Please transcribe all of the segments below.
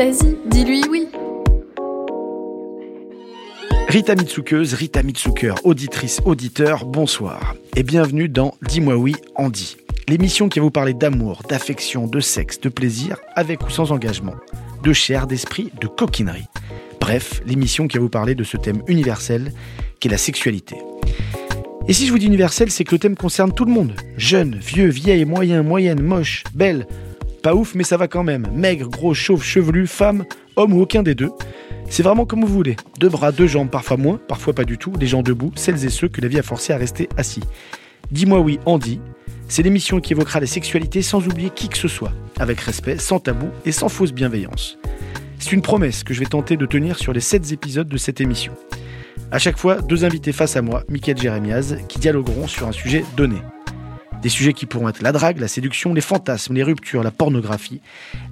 Vas-y, dis-lui oui. Rita Mitsukeuse, Rita Mitsuker, auditrice, auditeur, bonsoir. Et bienvenue dans Dis-moi oui, Andy. L'émission qui va vous parler d'amour, d'affection, de sexe, de plaisir, avec ou sans engagement, de chair, d'esprit, de coquinerie. Bref, l'émission qui va vous parler de ce thème universel qu'est la sexualité. Et si je vous dis universel, c'est que le thème concerne tout le monde. Jeune, vieux, vieille, moyen, moyenne, moche, belle. Pas ouf, mais ça va quand même. Maigre, gros, chauve, chevelu, femme, homme ou aucun des deux. C'est vraiment comme vous voulez. Deux bras, deux jambes, parfois moins, parfois pas du tout. Les gens debout, celles et ceux que la vie a forcé à rester assis. Dis-moi oui, Andy. C'est l'émission qui évoquera les sexualités sans oublier qui que ce soit, avec respect, sans tabou et sans fausse bienveillance. C'est une promesse que je vais tenter de tenir sur les 7 épisodes de cette émission. À chaque fois, deux invités face à moi, Mickaël Jérémiaz, qui dialogueront sur un sujet donné. Des sujets qui pourront être la drague, la séduction, les fantasmes, les ruptures, la pornographie,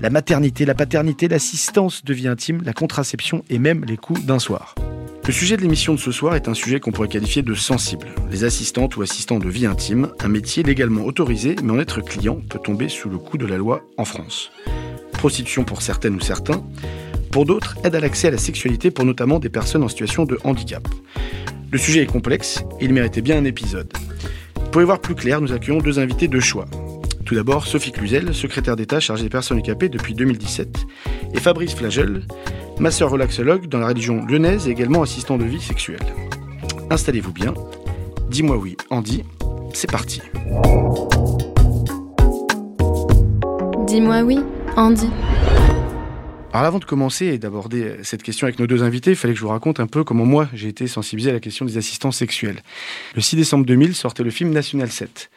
la maternité, la paternité, l'assistance de vie intime, la contraception et même les coups d'un soir. Le sujet de l'émission de ce soir est un sujet qu'on pourrait qualifier de sensible. Les assistantes ou assistants de vie intime, un métier légalement autorisé, mais en être client peut tomber sous le coup de la loi en France. Prostitution pour certaines ou certains, pour d'autres, aide à l'accès à la sexualité pour notamment des personnes en situation de handicap. Le sujet est complexe et il méritait bien un épisode. Pour y voir plus clair, nous accueillons deux invités de choix. Tout d'abord, Sophie Cluzel, secrétaire d'État chargée des personnes handicapées depuis 2017, et Fabrice Flagel, masseur relaxologue dans la religion lyonnaise et également assistant de vie sexuelle. Installez-vous bien. Dis-moi oui, Andy. C'est parti. Dis-moi oui, Andy. Alors avant de commencer et d'aborder cette question avec nos deux invités, il fallait que je vous raconte un peu comment moi j'ai été sensibilisé à la question des assistants sexuels. Le 6 décembre 2000 sortait le film National 7.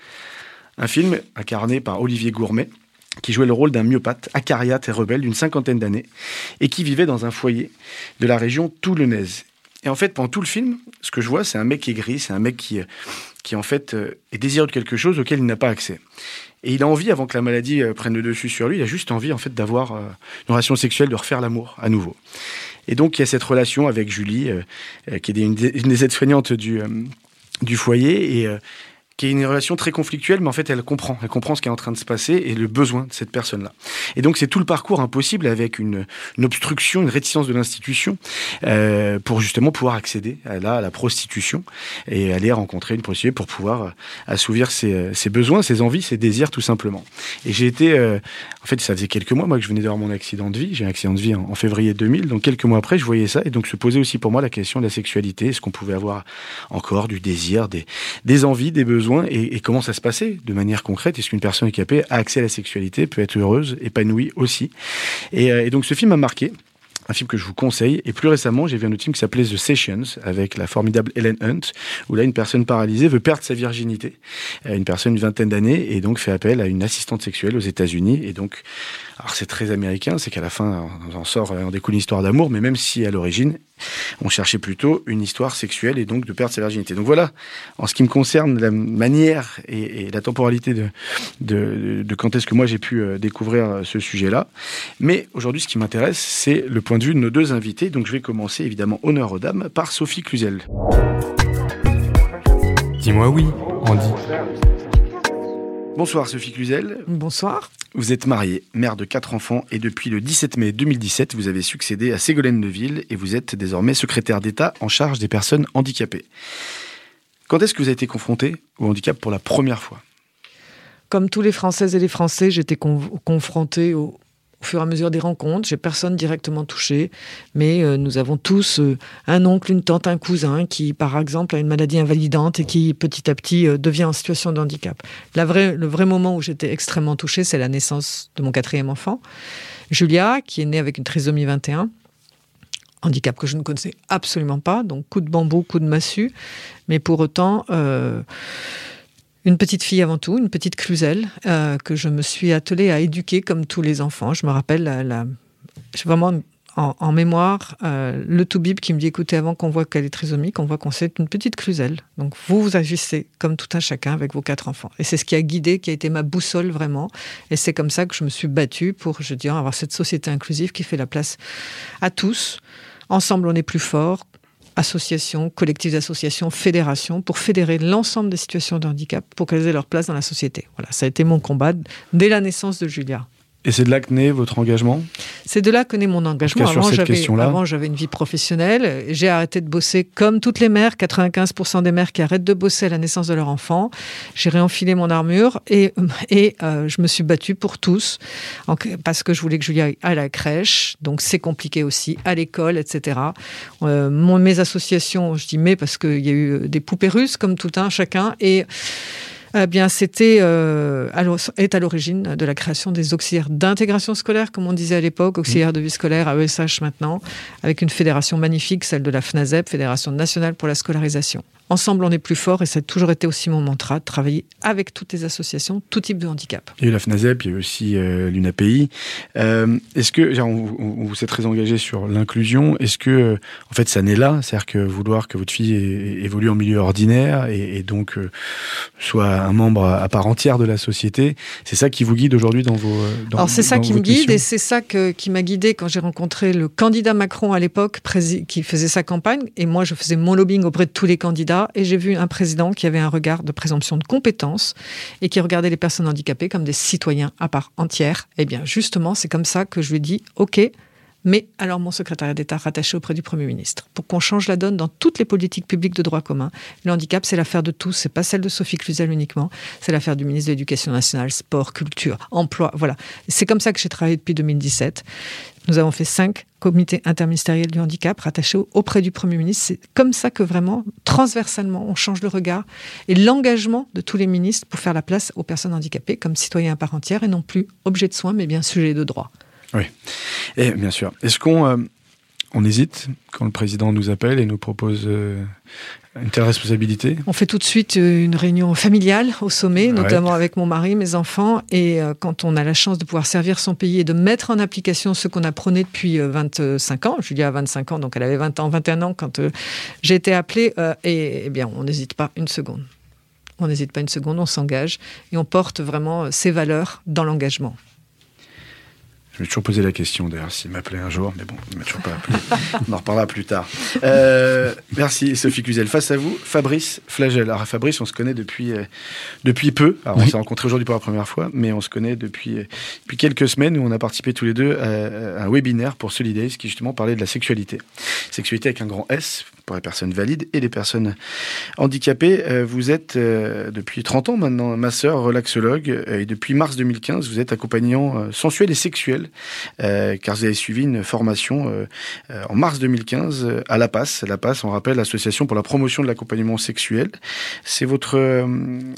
Un film incarné par Olivier Gourmet, qui jouait le rôle d'un myopathe, acariate et rebelle d'une cinquantaine d'années, et qui vivait dans un foyer de la région toulonnaise. Et en fait, pendant tout le film, ce que je vois, c'est un mec qui est gris, c'est un mec qui, qui en fait est désireux de quelque chose auquel il n'a pas accès. Et il a envie, avant que la maladie prenne le dessus sur lui, il a juste envie en fait d'avoir une relation sexuelle, de refaire l'amour à nouveau. Et donc il y a cette relation avec Julie, qui est une des aides-soignantes du, du foyer, et qui est une relation très conflictuelle, mais en fait, elle comprend. Elle comprend ce qui est en train de se passer et le besoin de cette personne-là. Et donc, c'est tout le parcours impossible avec une, obstruction, une réticence de l'institution euh, pour justement pouvoir accéder à la, à la, prostitution et aller rencontrer une prostituée pour pouvoir assouvir ses, ses, besoins, ses envies, ses désirs, tout simplement. Et j'ai été... Euh, en fait, ça faisait quelques mois, moi, que je venais d'avoir mon accident de vie. J'ai un accident de vie en, février 2000. Donc, quelques mois après, je voyais ça. Et donc, se posait aussi pour moi la question de la sexualité. Est-ce qu'on pouvait avoir encore du désir, des envies, des besoins et, comment ça se passait de manière concrète? Est-ce qu'une personne handicapée a accès à la sexualité, peut être heureuse, épanouie aussi? Et, euh, donc ce film m'a marqué un film que je vous conseille. Et plus récemment, j'ai vu un autre film qui s'appelait The Sessions avec la formidable Helen Hunt, où là, une personne paralysée veut perdre sa virginité. Une personne d'une vingtaine d'années et donc fait appel à une assistante sexuelle aux États-Unis. Et donc, alors c'est très américain, c'est qu'à la fin, on en sort, on découle une histoire d'amour, mais même si à l'origine, on cherchait plutôt une histoire sexuelle et donc de perdre sa virginité. Donc voilà, en ce qui me concerne, la manière et, la temporalité de, de, de quand est-ce que moi j'ai pu découvrir ce sujet-là. Mais aujourd'hui, ce qui m'intéresse, c'est le point de vue de nos deux invités. Donc je vais commencer évidemment honneur aux dames par Sophie Cluzel. Dis-moi oui, Andy. Bonsoir Sophie Cluzel. Bonsoir. Vous êtes mariée, mère de quatre enfants et depuis le 17 mai 2017, vous avez succédé à Ségolène Deville et vous êtes désormais secrétaire d'État en charge des personnes handicapées. Quand est-ce que vous avez été confrontée au handicap pour la première fois? Comme tous les Françaises et les Français, j'étais confrontée au, au fur et à mesure des rencontres. J'ai personne directement touché, mais euh, nous avons tous euh, un oncle, une tante, un cousin qui, par exemple, a une maladie invalidante et qui, petit à petit, euh, devient en situation de handicap. Le vrai moment où j'étais extrêmement touchée, c'est la naissance de mon quatrième enfant, Julia, qui est née avec une trisomie 21 handicap que je ne connaissais absolument pas, donc coup de bambou, coup de massue, mais pour autant, Une petite fille avant tout, une petite Cluzel, euh, que je me suis attelée à éduquer comme tous les enfants. Je me rappelle, la, la- j'ai vraiment en, en mémoire euh, le toubib qui me dit écoutez, avant qu'on voit qu'elle est trisomique, on voit qu'on c'est une petite Cluzel. Donc vous, vous agissez comme tout un chacun avec vos quatre enfants. Et c'est ce qui a guidé, qui a été ma boussole vraiment. Et c'est comme ça que je me suis battue pour, je dirais, avoir cette société inclusive qui fait la place à tous. Ensemble, on est plus fort. Associations, collectifs d'associations, fédérations, pour fédérer l'ensemble des situations de handicap pour qu'elles aient leur place dans la société. Voilà, ça a été mon combat dès la naissance de Julia. Et c'est de là que naît votre engagement? C'est de là que naît mon engagement. En Avant, cette j'avais, question-là. avant, j'avais une vie professionnelle. J'ai arrêté de bosser comme toutes les mères, 95% des mères qui arrêtent de bosser à la naissance de leur enfant. J'ai réenfilé mon armure et, et euh, je me suis battue pour tous en- parce que je voulais que Julia aille à la crèche. Donc c'est compliqué aussi, à l'école, etc. Euh, mon, mes associations, je dis mais parce qu'il y a eu des poupées russes comme tout un chacun et eh bien, c'était euh, est à l'origine de la création des auxiliaires d'intégration scolaire, comme on disait à l'époque, auxiliaires de vie scolaire, AESH maintenant, avec une fédération magnifique, celle de la FNASEP, Fédération nationale pour la scolarisation. Ensemble, on est plus fort, et ça a toujours été aussi mon mantra, de travailler avec toutes les associations, tout type de handicap. Il y a eu la FNASEP, il y a eu aussi euh, l'UNAPI. Euh, Est-ce que, genre, vous, êtes très engagé sur l'inclusion, est-ce que, euh, en fait, ça naît là? C'est-à-dire que vouloir que votre fille évolue en milieu ordinaire et, et donc euh, soit un membre à part entière de la société, c'est ça qui vous guide aujourd'hui dans vos. Dans, Alors c'est ça qui me guide mission et c'est ça que- qui m'a guidé quand j'ai rencontré le candidat Macron à l'époque qui faisait sa campagne et moi je faisais mon lobbying auprès de tous les candidats et j'ai vu un président qui avait un regard de présomption de compétence et qui regardait les personnes handicapées comme des citoyens à part entière. Eh bien justement c'est comme ça que je lui ai dit ok mais alors mon secrétariat d'État rattaché auprès du Premier ministre, pour qu'on change la donne dans toutes les politiques publiques de droit commun. Le handicap, c'est l'affaire de tous, c'est pas celle de Sophie Cluzel uniquement, c'est l'affaire du ministre de l'Éducation nationale, sport, culture, emploi, voilà. C'est comme ça que j'ai travaillé depuis 2017. Nous avons fait cinq comités interministériels du handicap rattachés au- auprès du Premier ministre. C'est comme ça que vraiment, transversalement, on change le regard et l'engagement de tous les ministres pour faire la place aux personnes handicapées comme citoyens à part entière et non plus objet de soins, mais bien sujet de droit. Et bien sûr. Est-ce qu'on euh, on hésite quand le président nous appelle et nous propose euh, une telle responsabilité? On fait tout de suite euh, une réunion familiale au sommet, Ouais. notamment avec mon mari, mes enfants. Et euh, quand on a la chance de pouvoir servir son pays et de mettre en application ce qu'on a prôné depuis euh, 25 ans, Julia a 25 ans, donc elle avait 20 ans, 21 ans quand euh, j'ai été appelée, et eh bien on n'hésite pas une seconde. On n'hésite pas une seconde, on s'engage et on porte vraiment ces valeurs dans l'engagement. Je vais toujours poser la question d'ailleurs s'il m'appelait un jour, mais bon, il m'a toujours pas appelé. On en reparlera plus tard. Euh, merci Sophie Cluzel. Face à vous, Fabrice Flagel. Alors Fabrice, on se connaît depuis, euh, depuis peu. Alors on s'est rencontrés aujourd'hui pour la première fois, mais on se connaît depuis, euh, depuis quelques semaines où on a participé tous les deux à, à un webinaire pour Solidays qui justement parlait de la sexualité. Sexualité avec un grand S pour les personnes valides et les personnes handicapées. Euh, vous êtes euh, depuis 30 ans maintenant ma sœur relaxologue euh, et depuis mars 2015 vous êtes accompagnant sensuel et sexuel car vous avez suivi une formation en mars 2015 euh, à La Passe. La Passe, on rappelle, l'association pour la promotion de l'accompagnement sexuel. C'est votre,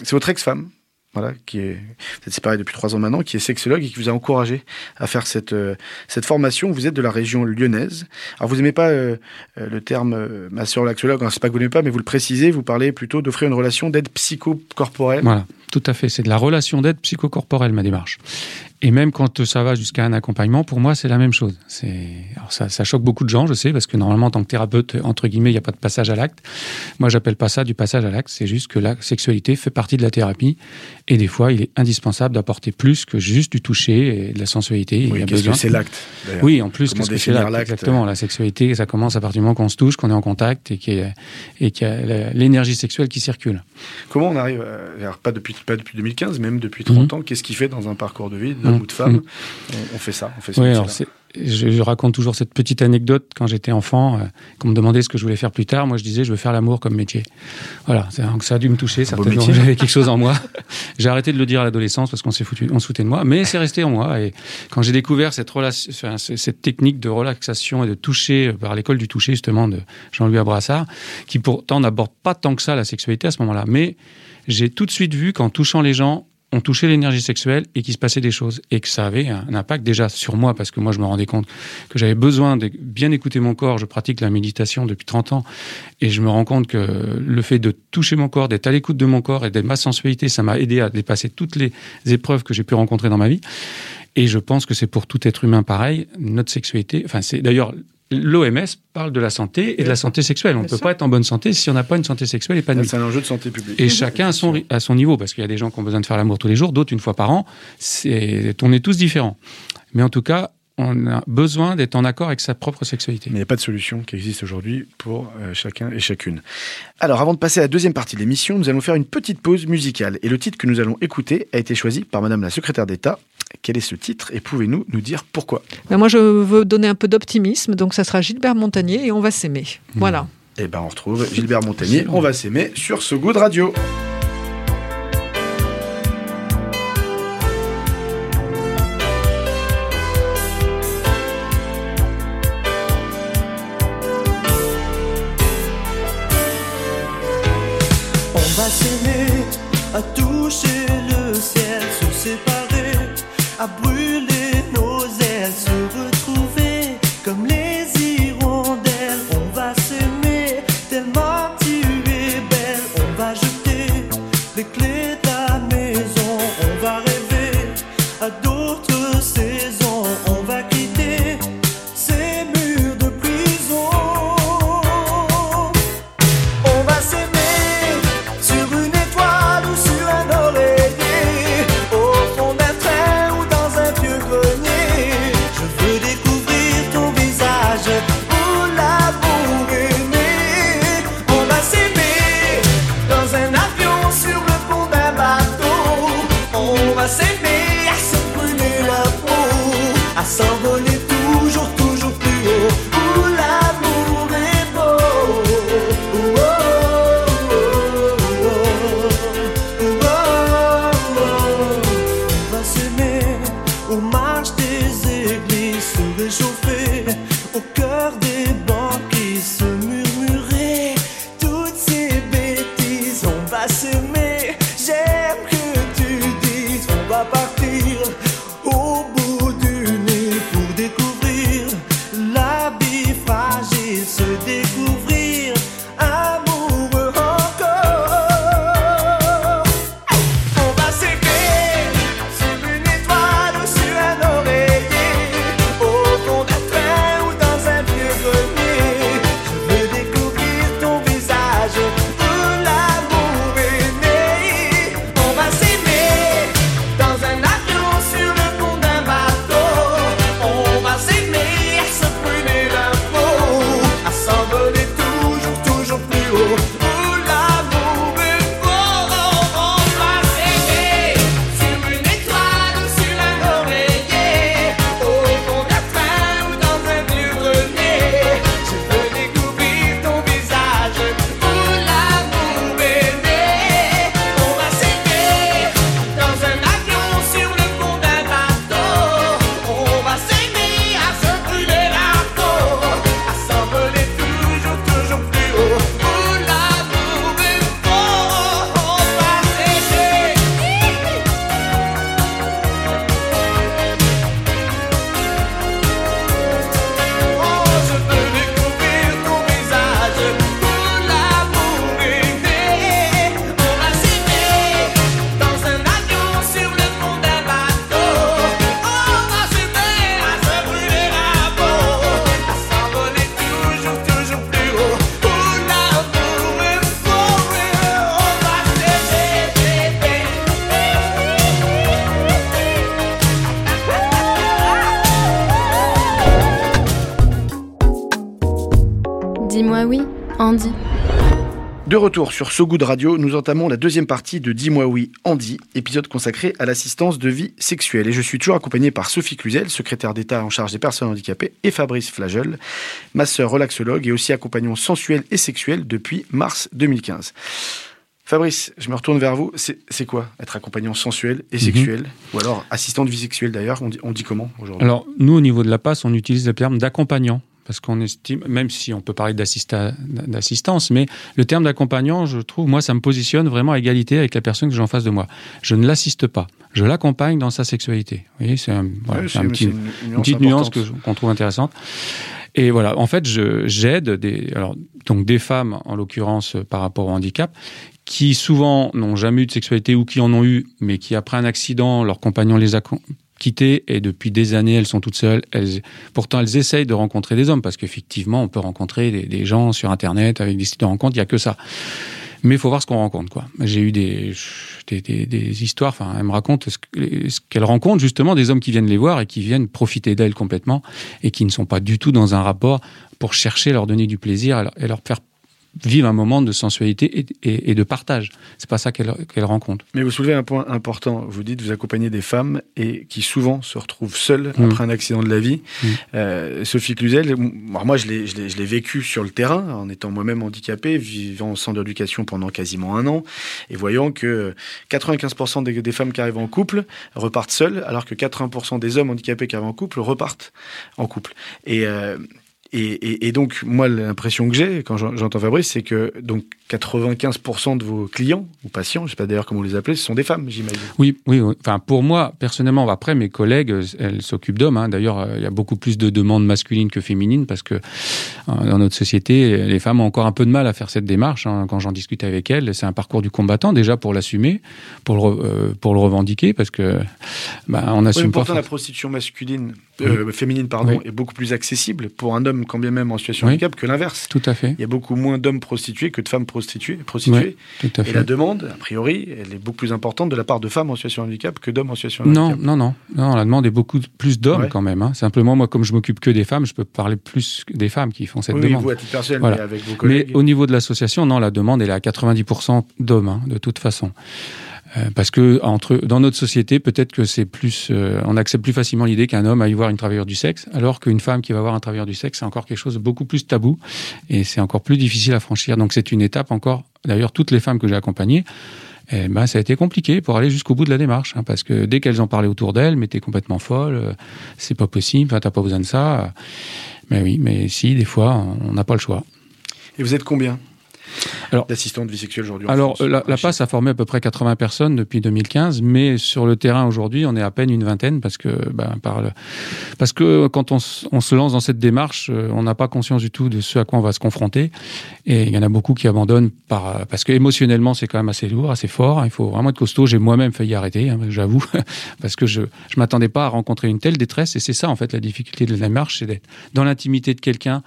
c'est votre ex-femme. Voilà, qui est, vous êtes séparés depuis trois ans maintenant, qui est sexologue et qui vous a encouragé à faire cette, euh, cette formation. Vous êtes de la région lyonnaise. Alors, vous n'aimez pas euh, euh, le terme euh, ma sœur laxologue, hein, c'est pas que vous n'aimez pas, mais vous le précisez, vous parlez plutôt d'offrir une relation d'aide psychocorporelle. Voilà, tout à fait. C'est de la relation d'aide psychocorporelle, ma démarche. Et même quand ça va jusqu'à un accompagnement, pour moi, c'est la même chose. Alors ça, ça choque beaucoup de gens, je sais, parce que normalement, en tant que thérapeute, entre guillemets, il n'y a pas de passage à l'acte. Moi, j'appelle pas ça du passage à l'acte. C'est juste que la sexualité fait partie de la thérapie. Et des fois, il est indispensable d'apporter plus que juste du toucher et de la sensualité. Il y Oui, a qu'est-ce besoin- que c'est l'acte Oui, en plus, Comment qu'est-ce que c'est définir l'acte Exactement, la sexualité, ça commence à partir du moment qu'on se touche, qu'on est en contact et qu'il y a, l'énergie sexuelle qui circule. Comment on arrive, à- alors pas depuis, pas depuis 2015, même depuis 30 ans, qu'est-ce qui fait dans un parcours de vie d'homme Mhm. ou de femme on, on fait ça, on fait ce Oui, alors je, je raconte toujours cette petite anecdote quand j'étais enfant, euh, qu'on me demandait ce que je voulais faire plus tard. Moi, je disais, je veux faire l'amour comme métier. Voilà, donc ça a dû me toucher, certainement. J'avais quelque chose en moi. J'ai arrêté de le dire à l'adolescence parce qu'on s'est foutu, on se foutait de moi, mais c'est resté en moi. Et quand j'ai découvert relation, cette technique de relaxation et de toucher euh, par l'école du toucher justement de Jean-Louis Abrassard, qui pourtant n'aborde pas tant que ça la sexualité à ce moment-là, mais j'ai tout de suite vu qu'en touchant les gens, on touchait l'énergie sexuelle et qu'il se passait des choses. Et que ça avait un impact déjà sur moi, parce que moi, je me rendais compte que j'avais besoin de bien écouter mon corps. Je pratique la méditation depuis 30 ans. Et je me rends compte que le fait de toucher mon corps, d'être à l'écoute de mon corps et de ma sensualité, ça m'a aidé à dépasser toutes les épreuves que j'ai pu rencontrer dans ma vie. Et je pense que c'est pour tout être humain pareil. Notre sexualité, enfin, c'est d'ailleurs l'OMS parle de la santé et de la santé sexuelle. On ne peut pas être en bonne santé si on n'a pas une santé sexuelle épanouie. C'est un enjeu de santé publique. Et chacun à son, à son niveau, parce qu'il y a des gens qui ont besoin de faire l'amour tous les jours, d'autres une fois par an. C'est, on est tous différents. Mais en tout cas, on a besoin d'être en accord avec sa propre sexualité. Mais il n'y a pas de solution qui existe aujourd'hui pour euh, chacun et chacune. Alors, avant de passer à la deuxième partie de l'émission, nous allons faire une petite pause musicale. Et le titre que nous allons écouter a été choisi par Madame la Secrétaire d'État. Quel est ce titre et pouvez-nous nous dire pourquoi Ben, moi, je veux donner un peu d'optimisme, donc ça sera Gilbert Montagnier et on va s'aimer. Voilà. Eh ben, on retrouve Gilbert Montagnier. On va s'aimer sur ce goût de radio. Retour sur So Good Radio, nous entamons la deuxième partie de Dis-moi oui, Andy, épisode consacré à l'assistance de vie sexuelle. Et je suis toujours accompagné par Sophie Cluzel, secrétaire d'État en charge des personnes handicapées, et Fabrice Flagel, masseur relaxologue et aussi accompagnant sensuel et sexuel depuis mars 2015. Fabrice, je me retourne vers vous. C'est quoi être accompagnant sensuel et sexuel? Ou alors assistant de vie sexuelle d'ailleurs, on dit, on dit comment aujourd'hui? Alors, nous, au niveau de la passe, on utilise le terme d'accompagnant. Parce qu'on estime, même si on peut parler d'assista- d'assistance, mais le terme d'accompagnant, je trouve, moi, ça me positionne vraiment à égalité avec la personne que j'ai en face de moi. Je ne l'assiste pas, je l'accompagne dans sa sexualité. Vous voyez, c'est un, voilà, un petit, une, une petite nuance qu'on trouve intéressante. Et voilà, en fait, j'aide des, alors, donc des femmes, en l'occurrence, par rapport au handicap, qui souvent n'ont jamais eu de sexualité ou qui en ont eu, mais qui après un accident, leur compagnon les a quittées et depuis des années, elles sont toutes seules. Pourtant, elles essayent de rencontrer des hommes parce qu'effectivement, on peut rencontrer des, gens sur Internet avec des sites de rencontres, il n'y a que ça. Mais il faut voir ce qu'on rencontre, quoi. J'ai eu des, histoires, enfin, elles me racontent ce que- ce qu'elles rencontrent, justement, des hommes qui viennent les voir et qui viennent profiter d'elles complètement et qui ne sont pas du tout dans un rapport pour chercher à leur donner du plaisir et leur faire vivre un moment de sensualité et, et- et de partage. C'est pas ça qu'elles qu'elles rencontrent. Mais vous soulevez un point important. Vous dites vous accompagnez des femmes et qui souvent se retrouvent seules Mm. après un accident de la vie. Mm. Euh, Sophie Cluzel, moi je l'ai, vécu sur le terrain en étant moi-même handicapé, vivant en centre d'éducation pendant quasiment un an et voyant que 95% des, des femmes qui arrivent en couple repartent seules, alors que 80% des hommes handicapés qui arrivent en couple repartent en couple. Et euh, et, et, et donc, moi, l'impression que j'ai quand j'en- j'entends Fabrice, c'est que donc 95% de vos clients ou patients, je ne sais pas d'ailleurs comment vous les appelez, ce sont des femmes, j'imagine. Oui, oui. oui. Enfin, pour moi, personnellement, après, mes collègues, elles s'occupent d'hommes. hein. D'ailleurs, euh, il y a beaucoup plus de demandes masculines que féminines parce que euh, dans notre société, les femmes ont encore un peu de mal à faire cette démarche. hein. Quand j'en discute avec elles, c'est un parcours du combattant déjà pour l'assumer, pour le, euh, pour le revendiquer parce que bah, on Oui, mais pas. pourtant, la prostitution masculine, euh, féminine, pardon, Oui. est beaucoup plus accessible pour un homme, quand bien même en situation Oui. de handicap, que l'inverse. Tout à fait. Il y a beaucoup moins d'hommes prostitués que de femmes prostituées. prostituées. Tout à Et fait. la demande, a priori, elle est beaucoup plus importante de la part de femmes en situation de handicap que d'hommes en situation de Non, handicap. non, non, non. La demande est beaucoup plus d'hommes Ouais. quand même. hein. Simplement, moi, comme je m'occupe que des femmes, je peux parler plus des femmes qui font cette Oui, oui, demande. vous, à titre personnel, Voilà. mais avec vos Mais collègues. au niveau de l'association, non, la demande elle est à 90% d'hommes, hein, de toute façon. Euh, parce que entre dans notre société, peut-être que c'est plus, euh, on accepte plus facilement l'idée qu'un homme aille voir une travailleuse du sexe, alors qu'une femme qui va voir un travailleur du sexe, c'est encore quelque chose de beaucoup plus tabou et c'est encore plus difficile à franchir. Donc c'est une étape encore. D'ailleurs, toutes les femmes que j'ai accompagnées, eh ben, ça a été compliqué pour aller jusqu'au bout de la démarche, hein, parce que dès qu'elles en parlaient autour d'elles, mais t'es complètement folle, euh, c'est pas possible, t'as pas besoin de ça. Mais oui, mais si, des fois, on n'a pas le choix. Et vous êtes combien? Alors- d'assistantes de vie sexuelle aujourd'hui Alors, France la, la PASS a formé à peu près 80 personnes depuis 2015, mais sur le terrain aujourd'hui, on est à peine une vingtaine parce que, ben, par le- parce que quand on, se lance dans cette démarche, euh, on n'a pas conscience du tout de ce à quoi on va se confronter. Et il y en a beaucoup qui abandonnent par, parce que émotionnellement, c'est quand même assez lourd, assez fort. Il faut vraiment être costaud. J'ai moi-même failli arrêter, hein, j'avoue, parce que je je m'attendais pas à rencontrer une telle détresse. Et c'est ça, en fait, la difficulté de la démarche, c'est d'être dans l'intimité de quelqu'un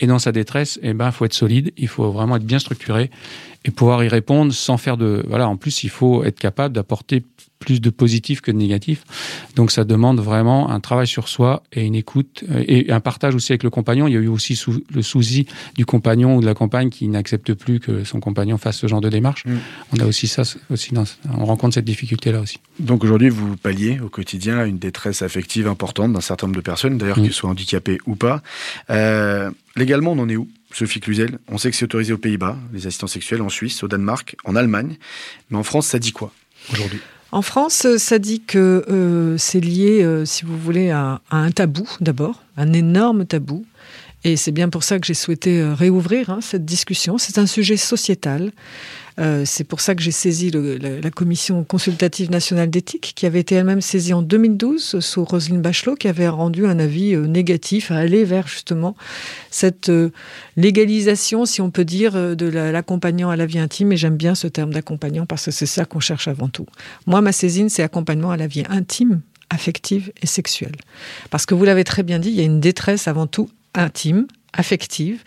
et dans sa détresse, eh ben, faut être solide, il faut vraiment être bien structuré et pouvoir y répondre sans faire de. Voilà, en plus, il faut être capable d'apporter plus de positif que de négatif. Donc, ça demande vraiment un travail sur soi et une écoute euh, et un partage aussi avec le compagnon. Il y a eu aussi sou- le souci du compagnon ou de la compagne qui n'accepte plus que son compagnon fasse ce genre de démarche. Mm. On a aussi ça, aussi dans, on rencontre cette difficulté-là aussi. Donc aujourd'hui, vous palliez au quotidien à une détresse affective importante d'un certain nombre de personnes, d'ailleurs Mm. qu'elles soient handicapées ou pas. Euh, légalement, on en est où? Sophie Cluzel, on sait que c'est autorisé aux Pays-Bas, les assistants sexuels, en Suisse, au Danemark, en Allemagne. Mais en France, ça dit quoi aujourd'hui? En France, euh, ça dit que euh, c'est lié, euh, si vous voulez, à, un tabou d'abord, un énorme tabou. Et c'est bien pour ça que j'ai souhaité réouvrir hein, cette discussion. C'est un sujet sociétal. Euh, c'est pour ça que j'ai saisi la, commission consultative nationale d'éthique, qui avait été elle-même saisie en 2012 sous Roselyne Bachelot, qui avait rendu un avis euh, négatif à aller vers justement cette euh, légalisation, si on peut dire, de la- l'accompagnant à la vie intime. Et j'aime bien ce terme d'accompagnant parce que c'est ça qu'on cherche avant tout. Moi, ma saisine, c'est accompagnement à la vie intime, affective et sexuelle. Parce que vous l'avez très bien dit, il y a une détresse avant tout intime, affective,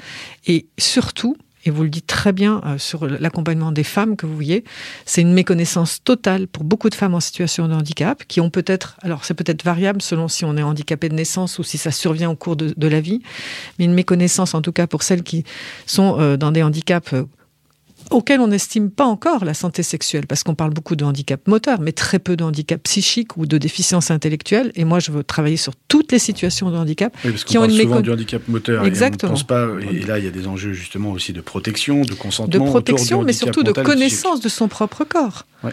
et surtout, et vous le dites très bien euh, sur l'accompagnement des femmes que vous voyez, c'est une méconnaissance totale pour beaucoup de femmes en situation de handicap, qui ont peut-être, alors c'est peut-être variable selon si on est handicapé de naissance ou si ça survient au cours de, la vie, mais une méconnaissance en tout cas pour celles qui sont euh, dans des handicaps euh, auquel on n'estime pas encore la santé sexuelle, parce qu'on parle beaucoup de handicap moteur, mais très peu de handicap psychique ou de déficience intellectuelle. Et moi, je veux travailler sur toutes les situations de handicap Oui, parce qui qu'on ont parle une souvent mécon- du handicap moteur. Exactement. Et, on ne pense pas, et là, il y a des enjeux justement aussi de protection, de de consentement. autour protection, du mais surtout de connaissance de son propre corps. Ouais.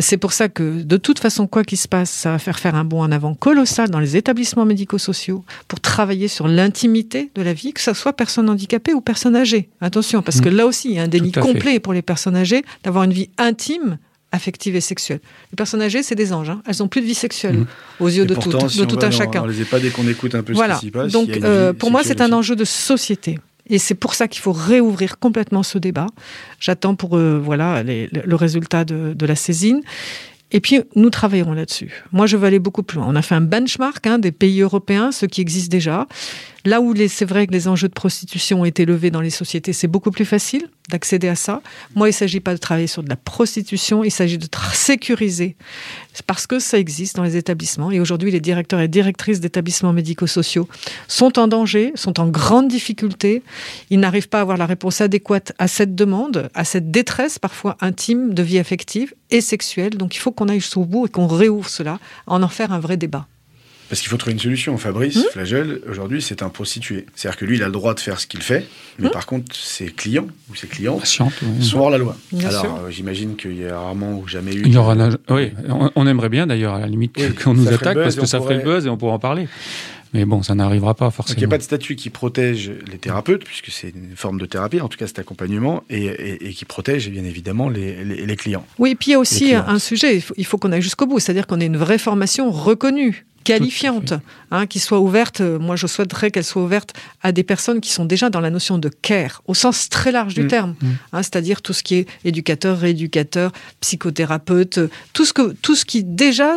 C'est pour ça que, de toute façon, quoi qu'il se passe, ça va faire faire un bond en avant colossal dans les établissements médico-sociaux pour travailler sur l'intimité de la vie, que ce soit personne handicapée ou personne âgée. Attention, parce que là aussi, il y a un déni Tout complet pour les personnes âgées d'avoir une vie intime affective et sexuelle. Les personnes âgées, c'est des anges. hein. Elles n'ont plus de vie sexuelle Mhm. aux yeux Et de, pourtant, tout, si de on tout va un dans- chacun. Dans les EHPAD et qu'on écoute un peu Voilà. ce qui s'y passe, Donc, euh, pour moi, c'est un enjeu de société. Et c'est pour ça qu'il faut réouvrir complètement ce débat. J'attends pour euh, voilà les- le résultat de, de la saisine. Et puis, nous travaillerons là-dessus. Moi, je veux aller beaucoup plus loin. On a fait un benchmark hein, des pays européens, ceux qui existent déjà. Là où c'est vrai que les enjeux de prostitution ont été levés dans les sociétés, c'est beaucoup plus facile d'accéder à ça. Moi, il ne s'agit pas de travailler sur de la prostitution, il s'agit de sécuriser. Parce que ça existe dans les établissements. Et aujourd'hui, les directeurs et directrices d'établissements médico-sociaux sont en danger, sont en grande difficulté. Ils n'arrivent pas à avoir la réponse adéquate à cette demande, à cette détresse parfois intime de vie affective et sexuelle. Donc il faut qu'on aille jusqu'au bout et qu'on réouvre cela, en en faire un vrai débat. Parce qu'il faut trouver une solution. Fabrice Hmm Flagel, aujourd'hui, c'est un prostitué. C'est-à-dire que lui, il a le droit de faire ce qu'il fait, mais Hmm par contre, ses clients ou ses clientes Patiente, oui. sont hors la loi. Bien Alors, euh, j'imagine qu'il y a rarement ou jamais eu. Il y aura Oui, on, aimerait bien d'ailleurs, à la limite, Oui, qu'on nous attaque parce que ça ferait le pourrait- buzz et on pourra en parler. Mais bon, ça n'arrivera pas Donc, il forcément. n'y a pas de statut qui protège les thérapeutes, puisque c'est une forme de thérapie, en tout cas cet accompagnement, et, et- et qui protège bien évidemment les, les- les clients. Oui, et puis il y a aussi un sujet, il faut, il faut qu'on aille jusqu'au bout, c'est-à-dire qu'on ait une vraie formation reconnue qualifiante, hein, qui soit ouverte, moi je souhaiterais qu'elle soit ouverte à des personnes qui sont déjà dans la notion de care, au sens très large du Mm. terme, Mm. hein, c'est-à-dire tout ce qui est éducateur, rééducateur, psychothérapeute, tout ce, que, tout ce qui déjà,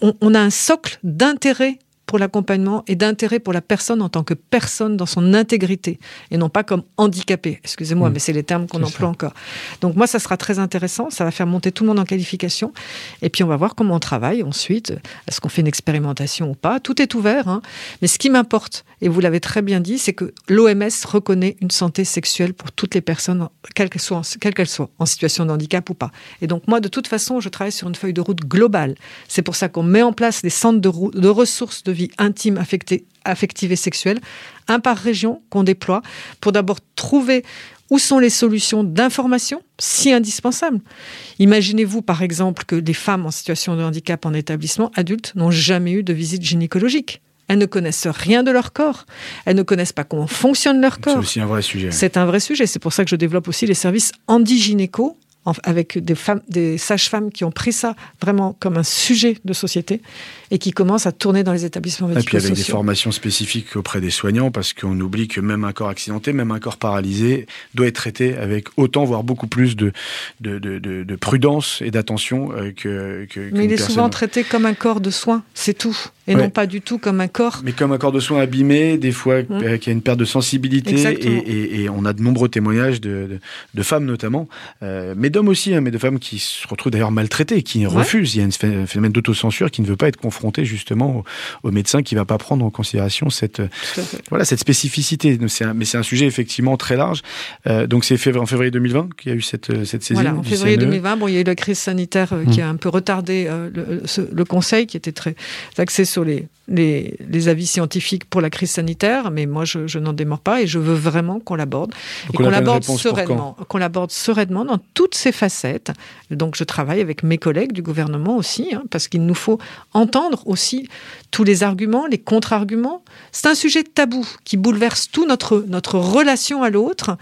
on, on a un socle d'intérêt pour l'accompagnement et d'intérêt pour la personne en tant que personne dans son intégrité et non pas comme handicapé. Excusez-moi, Mm. mais c'est les termes qu'on emploie encore. Donc moi, ça sera très intéressant. Ça va faire monter tout le monde en qualification. Et puis on va voir comment on travaille ensuite. Est-ce qu'on fait une expérimentation ou pas? Tout est ouvert. hein. Mais ce qui m'importe, et vous l'avez très bien dit, c'est que l'OMS reconnaît une santé sexuelle pour toutes les personnes, quelles qu'elles soient, en- quelles qu'elles soient, en situation de handicap ou pas. Et donc moi, de toute façon, je travaille sur une feuille de route globale. C'est pour ça qu'on met en place des centres de, de ressources de vie intime, affectée, affective et sexuelle, un par région qu'on déploie pour d'abord trouver où sont les solutions d'information si indispensables. Imaginez-vous par exemple que des femmes en situation de handicap en établissement adulte n'ont jamais eu de visite gynécologique. Elles ne connaissent rien de leur corps. Elles ne connaissent pas comment fonctionne leur C'est corps. aussi un vrai sujet. C'est un vrai sujet. C'est pour ça que je développe aussi les services handigynéco en- avec des femmes, des sages-femmes qui ont pris ça vraiment comme un sujet de société et qui commencent à tourner dans les établissements Et puis avec des formations spécifiques auprès des soignants, parce qu'on oublie que même un corps accidenté, même un corps paralysé, doit être traité avec autant, voire beaucoup plus de, de, de, de- de prudence et d'attention euh, que, que Mais il est personne- souvent traité comme un corps de soins, c'est tout. Et Ouais. non pas du tout comme un corps. Mais comme un corps de soins abîmé, des fois Mm. euh, qui a une perte de sensibilité, et, Exactement. et- et on a de nombreux témoignages de, de, de femmes notamment, euh, mais d'hommes aussi, hein, mais de femmes qui se retrouvent d'ailleurs maltraitées, qui refusent. Il y a un phénomène d'autocensure qui ne veut pas être confronté justement au, au médecin qui ne va pas prendre en considération cette, fait. voilà, cette spécificité. Un- mais c'est un sujet effectivement très large. Euh, donc c'est en février 2020 qu'il y a eu cette, euh, cette saisine. Voilà, en février CNE. 2020, bon, il y a eu la crise sanitaire euh, qui Mm. a un peu retardé euh, le, ce- le Conseil, qui était très axé sur les, les, les avis scientifiques pour la crise sanitaire, mais moi, je, je n'en démords pas et je veux vraiment qu'on l'aborde. Et on qu'on l'aborde sereinement, qu'on l'aborde sereinement dans toutes ses facettes. Donc, je travaille avec mes collègues du gouvernement aussi, hein, parce qu'il nous faut entendre aussi tous les arguments, les contre-arguments. C'est un sujet tabou qui bouleverse tout notre notre relation à l'autre,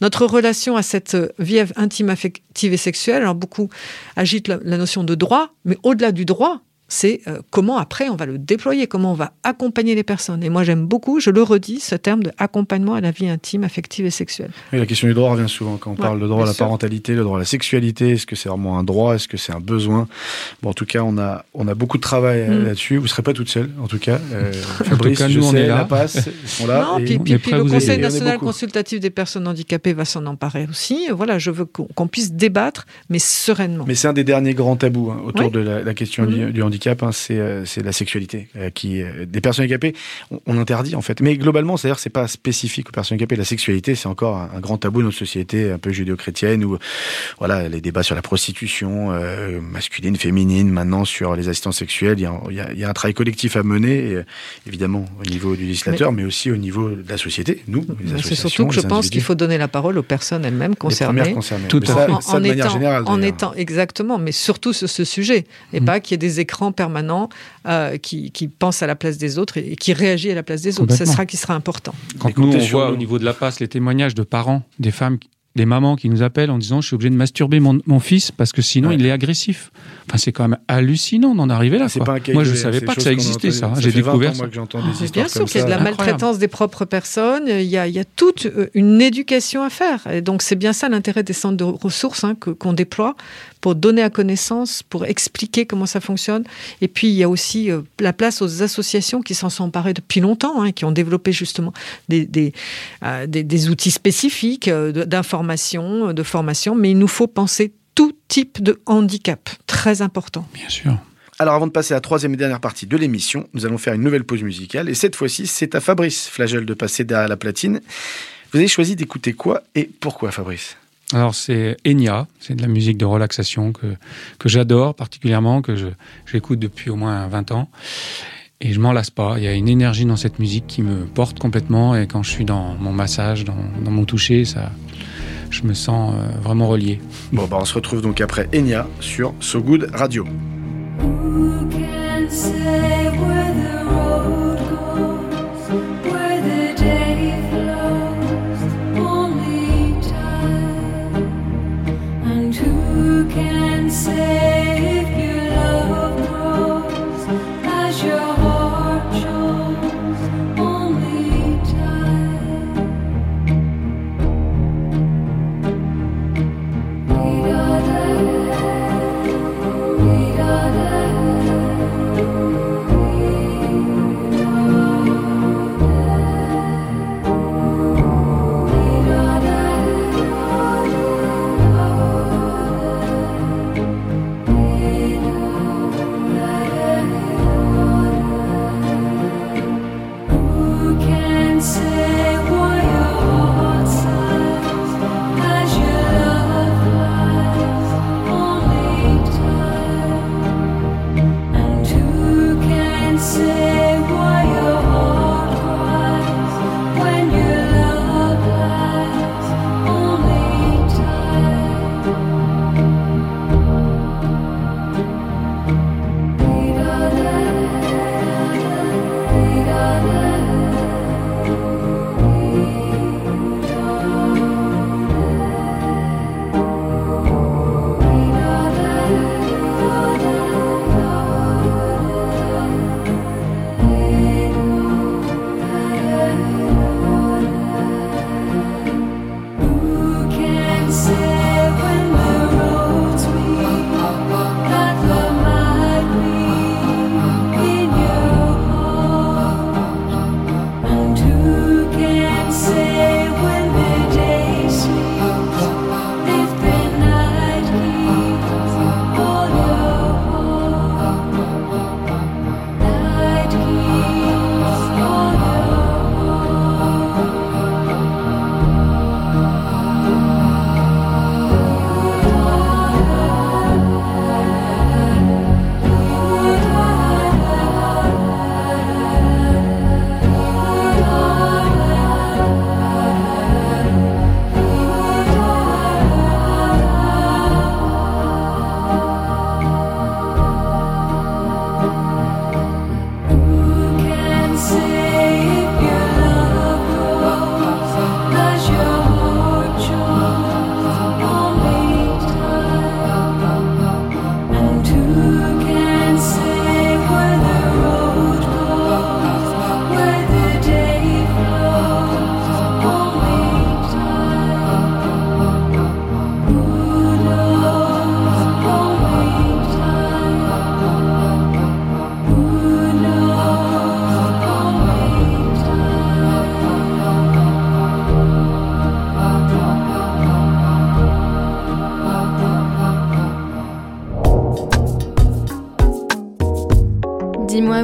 notre relation à cette euh, vie intime, affective et sexuelle. Alors beaucoup agitent la, la notion de droit, mais au-delà du droit, c'est euh, comment après on va le déployer, comment on va accompagner les personnes. Et moi j'aime beaucoup, je le redis, ce terme de accompagnement à la vie intime, affective et sexuelle. Oui, la question du droit revient souvent quand on Ouais, parle de droit à la sûr. parentalité, le droit à la sexualité. Est-ce que c'est vraiment un droit Est-ce que c'est un besoin? Bon, en tout cas, on a, on a beaucoup de travail euh, Mm. là-dessus. Vous ne serez pas toute seule, en tout cas. Euh, Fabrice, cas, je nous, on sais, est là. la passe, ils sont là. non, et- puis, on le Conseil national consultatif des personnes handicapées va s'en emparer aussi. Voilà, je veux qu'on puisse débattre, mais sereinement. Mais c'est un des derniers grands tabous hein, autour Oui. de la, la question du, du handicap. Handicap, hein, c'est euh, c'est la sexualité euh, qui euh, des personnes handicapées on, on interdit en fait. Mais globalement, c'est-à-dire c'est pas spécifique aux personnes handicapées. La sexualité, c'est encore un, un grand tabou dans notre société un peu judéo-chrétienne où voilà les débats sur la prostitution euh, masculine, féminine, maintenant sur les assistants sexuels. Il y y y a un travail collectif à mener, et, évidemment au niveau du législateur, mais, aussi au niveau de la société, nous, les Mais C'est associations, surtout que je pense qu'il faut donner la parole aux personnes elles-mêmes les concernées. concernées. Tout Mais à ça, fait. en, ça, en de manière étant, générale. en étant exactement, mais surtout sur ce sujet, et Mm. pas qu'il y ait des écrans permanents euh, qui, qui pensent à la place des autres et, et qui réagissent à la place des autres. Ce sera qui sera important. Quand Et nous, on voit nous. au niveau de la passe les témoignages de parents, des femmes, des mamans qui nous appellent en disant je suis obligé de masturber mon, mon fils parce que sinon Ouais. il est agressif. Enfin, c'est quand même hallucinant d'en arriver là. Quoi. pas Moi, je isolé, savais pas que ça existait, ça. entendues. J'ai fait 20 découvert ans, ça. moi, que j'entends des bien sûr qu'il y a de la ça. Maltraitance des propres personnes, il y a, il y a toute euh, une éducation à faire. Et donc c'est bien ça l'intérêt des centres de ressources hein, qu'on déploie pour donner à connaissance, pour expliquer comment ça fonctionne. Et puis il y a aussi euh, la place aux associations qui s'en sont emparées depuis longtemps, hein, qui ont développé justement des, des, euh, des- des outils spécifiques euh, de- d'information, de formation. Mais il nous faut penser tout type de handicap, très important. Bien sûr. Alors avant de passer à la troisième et dernière partie de l'émission, nous allons faire une nouvelle pause musicale. Et cette fois-ci, c'est à Fabrice Flagel de passer derrière la platine. Vous avez choisi d'écouter quoi et pourquoi Fabrice? Alors c'est Enya, c'est de la musique de relaxation que, que j'adore particulièrement, que je- j'écoute depuis au moins 20 ans. Et je m'en lasse pas. Il y a une énergie dans cette musique qui me porte complètement. Et quand je suis dans mon massage, dans, dans mon toucher, ça, je me sens euh, vraiment relié. Bon, bah on se retrouve donc après Enya sur So Good Radio. Who can say where the road goes, where the day flows? Only time. And who can say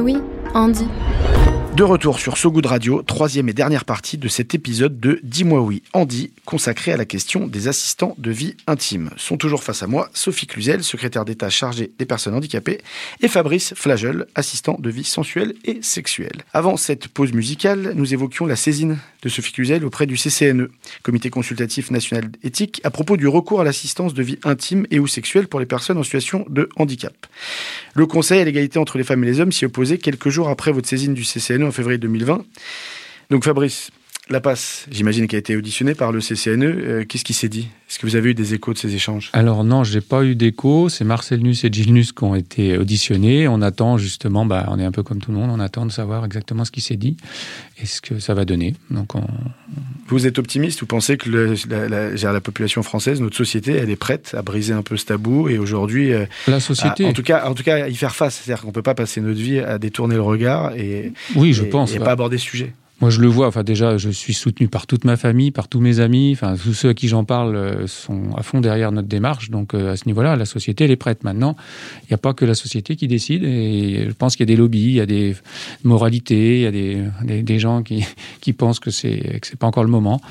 oui, Andy. De retour sur So Good Radio, troisième et dernière partie de cet épisode de Dis-moi oui, Andy, consacré à la question des assistants de vie intime. Sont toujours face à moi Sophie Cluzel, secrétaire d'État chargée des personnes handicapées, et Fabrice Flagel, assistant de vie sensuelle et sexuelle. Avant cette pause musicale, nous évoquions la saisine de Sophie Cluzel auprès du CCNE, Comité consultatif national éthique, à propos du recours à l'assistance de vie intime et ou sexuelle pour les personnes en situation de handicap. Le Conseil à l'égalité entre les femmes et les hommes s'y opposait quelques jours après votre saisine du CCNE en février 2020. Donc Fabrice, la passe, j'imagine qu'elle a été auditionnée par le CCNE. Euh, Qu'est-ce qui s'est dit? Est-ce que vous avez eu des échos de ces échanges? Alors non, j'ai pas eu d'écho. C'est Marcel Nuss et Gilles Nuss qui ont été auditionnés. On attend justement, bah, on est un peu comme tout le monde, on attend de savoir exactement ce qui s'est dit et ce que ça va donner. Donc on... Vous êtes optimiste? Vous pensez que le- la, la- genre, la population française, notre société, elle est prête à briser un peu ce tabou et aujourd'hui, euh, la à- société. en tout cas, en tout cas, à y faire face. C'est-à-dire qu'on peut pas passer notre vie à détourner le regard et, oui, je et- pense. et pas aborder ce sujet. Moi, je le vois. Enfin, déjà, je suis soutenu par toute ma famille, par tous mes amis. Enfin, tous ceux à qui j'en parle euh, sont à fond derrière notre démarche. Donc, euh, à ce niveau-là, la société, elle est prête. Maintenant, il n'y a pas que la société qui décide. Et je pense qu'il y a des lobbies, il y a des moralités, il y a des, des, gens qui, qui pensent que c'est que c'est pas encore le moment.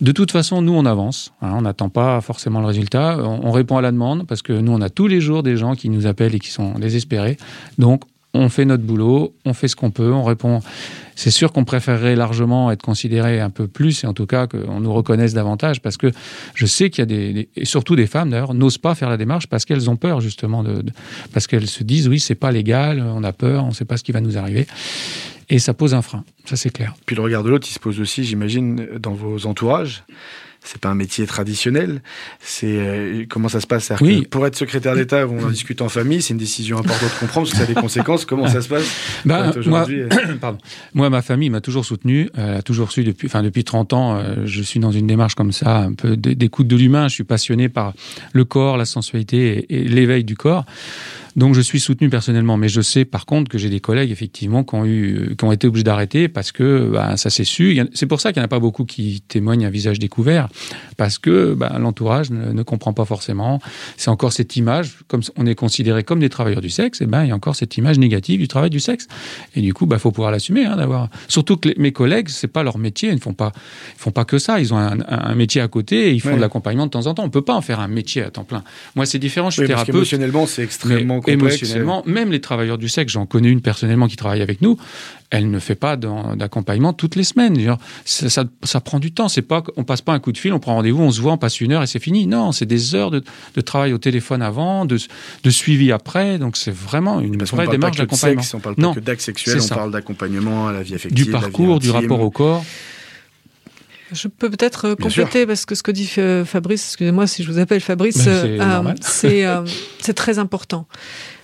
De toute façon, nous, on avance. hein, on n'attend pas forcément le résultat. On, on répond à la demande parce que nous, on a tous les jours des gens qui nous appellent et qui sont désespérés. Donc, on fait notre boulot, on fait ce qu'on peut, on répond. C'est sûr qu'on préférerait largement être considéré un peu plus, et en tout cas qu'on nous reconnaisse davantage, parce que je sais qu'il y a des, et surtout des femmes d'ailleurs, n'osent pas faire la démarche parce qu'elles ont peur justement de, de- parce qu'elles se disent oui c'est pas légal, on a peur, on ne sait pas ce qui va nous arriver, et ça pose un frein, ça c'est clair. Puis le regard de l'autre, il se pose aussi, j'imagine, dans vos entourages. C'est pas un métier traditionnel. C'est euh, comment ça se passe? Oui. que Pour être secrétaire d'État, on en discute en famille. C'est une décision importante de comprendre parce que ça a des conséquences. Comment ça se passe? Bah, moi, euh, pardon. Moi, ma famille m'a toujours soutenu, euh, a toujours su depuis, enfin depuis 30 ans, euh, je suis dans une démarche comme ça, un peu d'écoute de l'humain. Je suis passionné par le corps, la sensualité et, et l'éveil du corps. Donc, je suis soutenu personnellement, mais je sais par contre que j'ai des collègues effectivement qui ont eu, qui ont été obligés d'arrêter parce que bah, ça s'est su. C'est pour ça qu'il n'y en a pas beaucoup qui témoignent à visage découvert, parce que bah, l'entourage ne, ne comprend pas forcément. C'est encore cette image, comme on est considéré comme des travailleurs du sexe, et ben il y a encore cette image négative du travail du sexe. Et du coup, bah faut pouvoir l'assumer, hein, d'avoir. Surtout que les- mes collègues, c'est pas leur métier, ils ne font pas, ils font pas que ça. Ils ont un, métier à côté et ils font Ouais. de l'accompagnement de temps en temps. On peut pas en faire un métier à temps plein. Moi, c'est différent. Je suis oui, parce thérapeute. qu'émotionnellement, c'est extrêmement complexe. émotionnellement, même les travailleurs du sexe, j'en connais une personnellement qui travaille avec nous, elle ne fait pas d'accompagnement toutes les semaines. Ça, ça, ça prend du temps. C'est pas, on passe pas un coup de fil, on prend rendez-vous, on se voit, on passe une heure et c'est fini. Non, c'est des heures de, de travail au téléphone avant, de, de suivi après. Donc c'est vraiment une Parce vraie parle pas démarche d'accompagnement. on parle pas Non, que d'acte sexuel, c'est on parle d'accompagnement à la vie affective, Du la vie parcours, du rapport au corps. Je peux peut-être euh, compléter parce que ce que dit euh, Fabrice, excusez-moi si je vous appelle Fabrice, euh, c'est euh, euh, très important.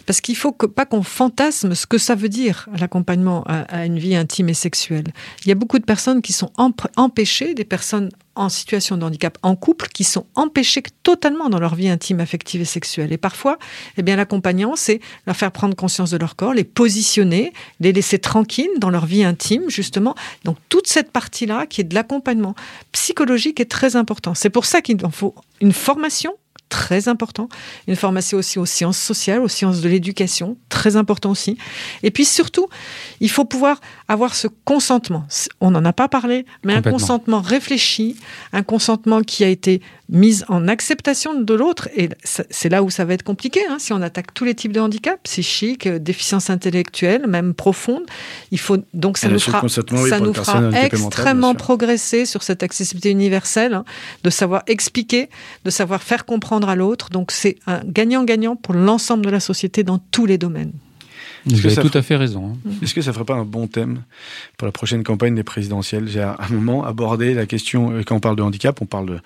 Parce qu'il faut que, pas qu'on fantasme ce que ça veut dire l'accompagnement à, à une vie intime et sexuelle. Il y a beaucoup de personnes qui sont emp- empêchées, des personnes en situation de handicap en couple, qui sont empêchées totalement dans leur vie intime, affective et sexuelle. Et parfois, eh bien, l'accompagnant, c'est leur faire prendre conscience de leur corps, les positionner, les laisser tranquilles dans leur vie intime, justement. Donc, toute cette partie-là, qui est de l'accompagnement psychologique, est très important. C'est pour ça qu'il en faut une formation très important, une formation aussi aux sciences sociales, aux sciences de l'éducation, très important aussi. Et puis surtout, il faut pouvoir avoir ce consentement. On n'en a pas parlé, mais un consentement réfléchi, un consentement qui a été mis en acceptation de l'autre. Et c'est là où ça va être compliqué, hein, si on attaque tous les types de handicap, psychiques, euh, déficience intellectuelle, même profonde. Il faut donc ça Et nous fera, oui, ça nous fera extrêmement progresser sur cette accessibilité universelle, hein, de savoir expliquer, de savoir faire comprendre à l'autre. Donc c'est un gagnant-gagnant pour l'ensemble de la société dans tous les domaines. Vous avez tout à fait raison. hein. Est-ce que ça ferait pas un bon thème pour la prochaine campagne des présidentielles? J'ai à un moment abordé la question, euh, quand on parle de handicap, on parle de,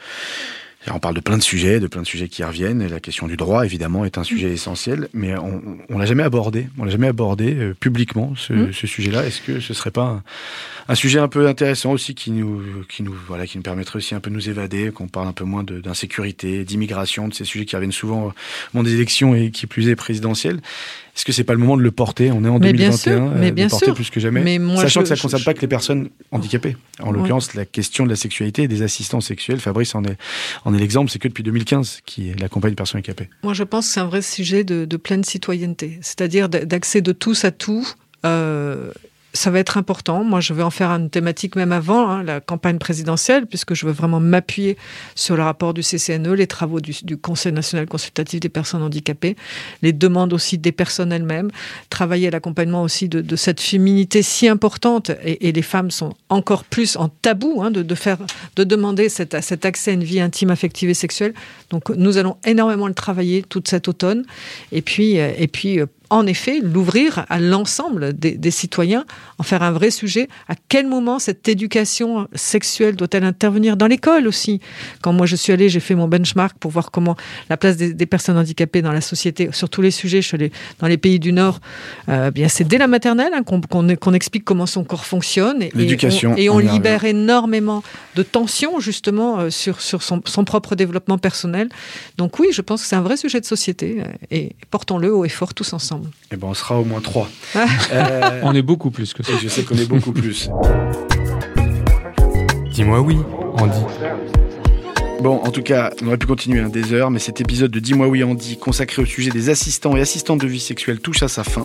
on parle de plein de sujets, de plein de sujets qui reviennent. Et la question du droit, évidemment, est un sujet essentiel, mais on, on l'a jamais abordé. On l'a jamais abordé euh, publiquement ce, Mm. ce sujet-là. Est-ce que ce serait pas un, un sujet un peu intéressant aussi qui nous, qui nous, voilà, qui nous permettrait aussi un peu de nous évader, qu'on parle un peu moins d'insécurité, d'immigration, de ces sujets qui reviennent souvent au moment des élections et qui plus est présidentielles? Est-ce que c'est pas le moment de le porter? On est en Mais bien 2021, sûr, mais euh, de bien le porter sûr. plus que jamais. Mais moi, Sachant je- que ça ne concerne je- pas que les personnes handicapées. En Ouais. l'occurrence, la question de la sexualité et des assistants sexuels, Fabrice en est, en est l'exemple, c'est que depuis 2015 qui est des personnes handicapées. Moi, je pense que c'est un vrai sujet de, de pleine citoyenneté, c'est-à-dire d'accès de tous à tout. Euh, ça va être important. Moi, je vais en faire une thématique même avant hein, la campagne présidentielle, puisque je veux vraiment m'appuyer sur le rapport du CCNE, les travaux du, Conseil national consultatif des personnes handicapées, les demandes aussi des personnes elles-mêmes, travailler à l'accompagnement aussi de, cette féminité si importante. Et, les femmes sont encore plus en tabou hein, de, faire, de demander cet, cet accès à une vie intime, affective et sexuelle. Donc, nous allons énormément le travailler toute cet automne. Et puis, euh, et puis euh, en effet, l'ouvrir à l'ensemble des, des citoyens, en faire un vrai sujet. À quel moment cette éducation sexuelle doit-elle intervenir dans l'école aussi? Quand moi je suis allée, j'ai fait mon benchmark pour voir comment la place des, des personnes handicapées dans la société, sur tous les sujets, je dans les pays du Nord, euh, bien c'est dès la maternelle hein, qu'on explique comment son corps fonctionne. Et, L'éducation, Et on, et libère énormément de tensions justement euh, sur, sur son, son propre développement personnel. Donc oui, je pense que c'est un vrai sujet de société euh, et portons-le haut et fort tous ensemble. Eh ben, on sera au moins trois. Euh, On est beaucoup plus que ça. et je sais qu'on est beaucoup plus. Dis-moi oui, Andy. Bon, en tout cas, on aurait pu continuer hein, des heures, mais cet épisode de Dis-moi oui Andy, consacré au sujet des assistants et assistantes de vie sexuelle, touche à sa fin.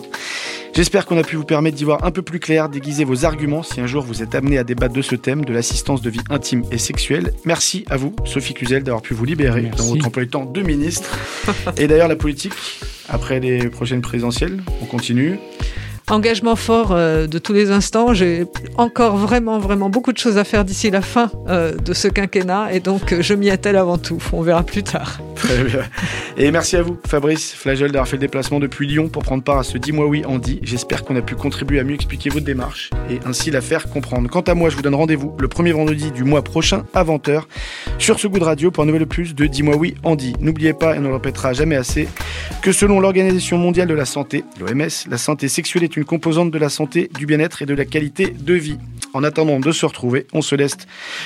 J'espère qu'on a pu vous permettre d'y voir un peu plus clair, déguiser vos arguments si un jour vous êtes amené à débattre de ce thème de l'assistance de vie intime et sexuelle. Merci à vous, Sophie Cluzel, d'avoir pu vous libérer Merci. dans votre emploi du temps de ministre. et d'ailleurs, la politique, après les prochaines présidentielles, on continue. Engagement fort euh, de tous les instants. J'ai encore vraiment, vraiment beaucoup de choses à faire d'ici la fin euh, de ce quinquennat et donc euh, je m'y attelle avant tout. On verra plus tard. Très bien. Et merci à vous, Fabrice Flagel, d'avoir fait le déplacement depuis Lyon pour prendre part à ce Dis-moi oui, Andy. J'espère qu'on a pu contribuer à mieux expliquer votre démarche et ainsi la faire comprendre. Quant à moi, je vous donne rendez-vous le premier vendredi du mois prochain à 20h sur ce goût de radio pour un nouvel plus de Dis-moi oui, Andy. N'oubliez pas, et on ne le répétera jamais assez, que selon l'Organisation mondiale de la santé, l'OMS, la santé sexuelle est une composante de la santé, du bien-être et de la qualité de vie. En attendant de se retrouver, on se laisse,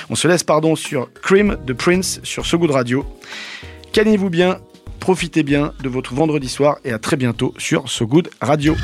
on se laisse pardon, sur Cream de Prince sur ce goût de radio. Calmez-vous bien, profitez bien de votre vendredi soir et à très bientôt sur So Good Radio.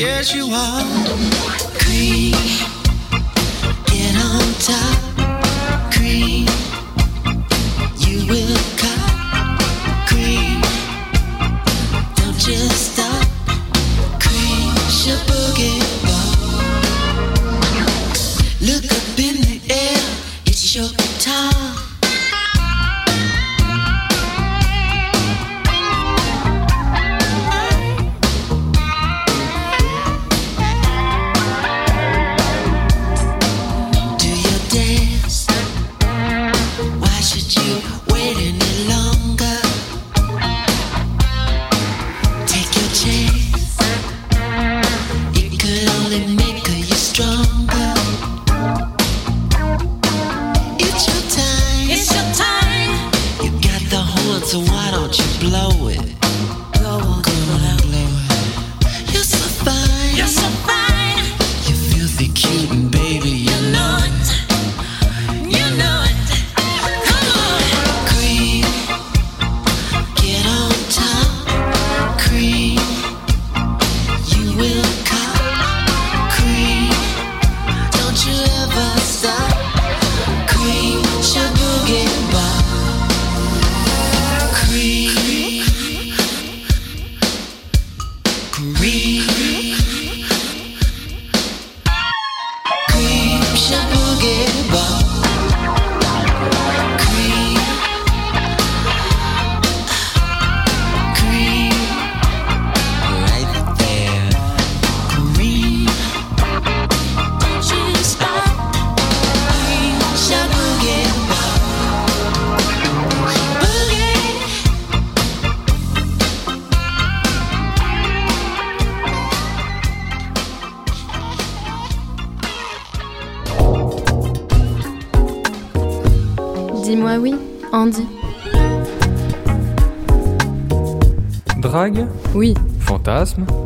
Yes, you are. Cream. Get on top, cream.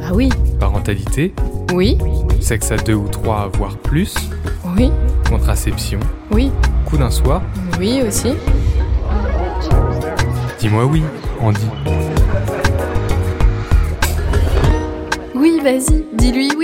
Bah oui. parentalité, Oui. sexe à deux ou trois, voire plus, Oui. contraception, Oui. coup d'un soir. Oui aussi. Dis-moi oui, Andy. Oui, vas-y, dis-lui oui.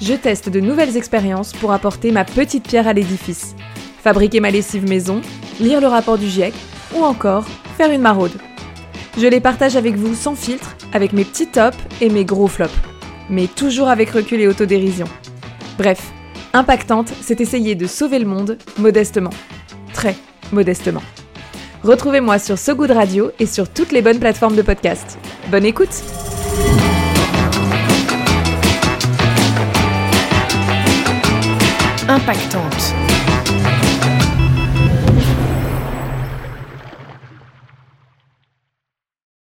je teste de nouvelles expériences pour apporter ma petite pierre à l'édifice fabriquer ma lessive maison, lire le rapport du GIEC ou encore faire une maraude. Je les partage avec vous sans filtre, avec mes petits tops et mes gros flops, mais toujours avec recul et autodérision. Bref, impactante, c'est essayer de sauver le monde modestement. Très modestement. Retrouvez-moi sur So Good Radio et sur toutes les bonnes plateformes de podcast. Bonne écoute! Impactante.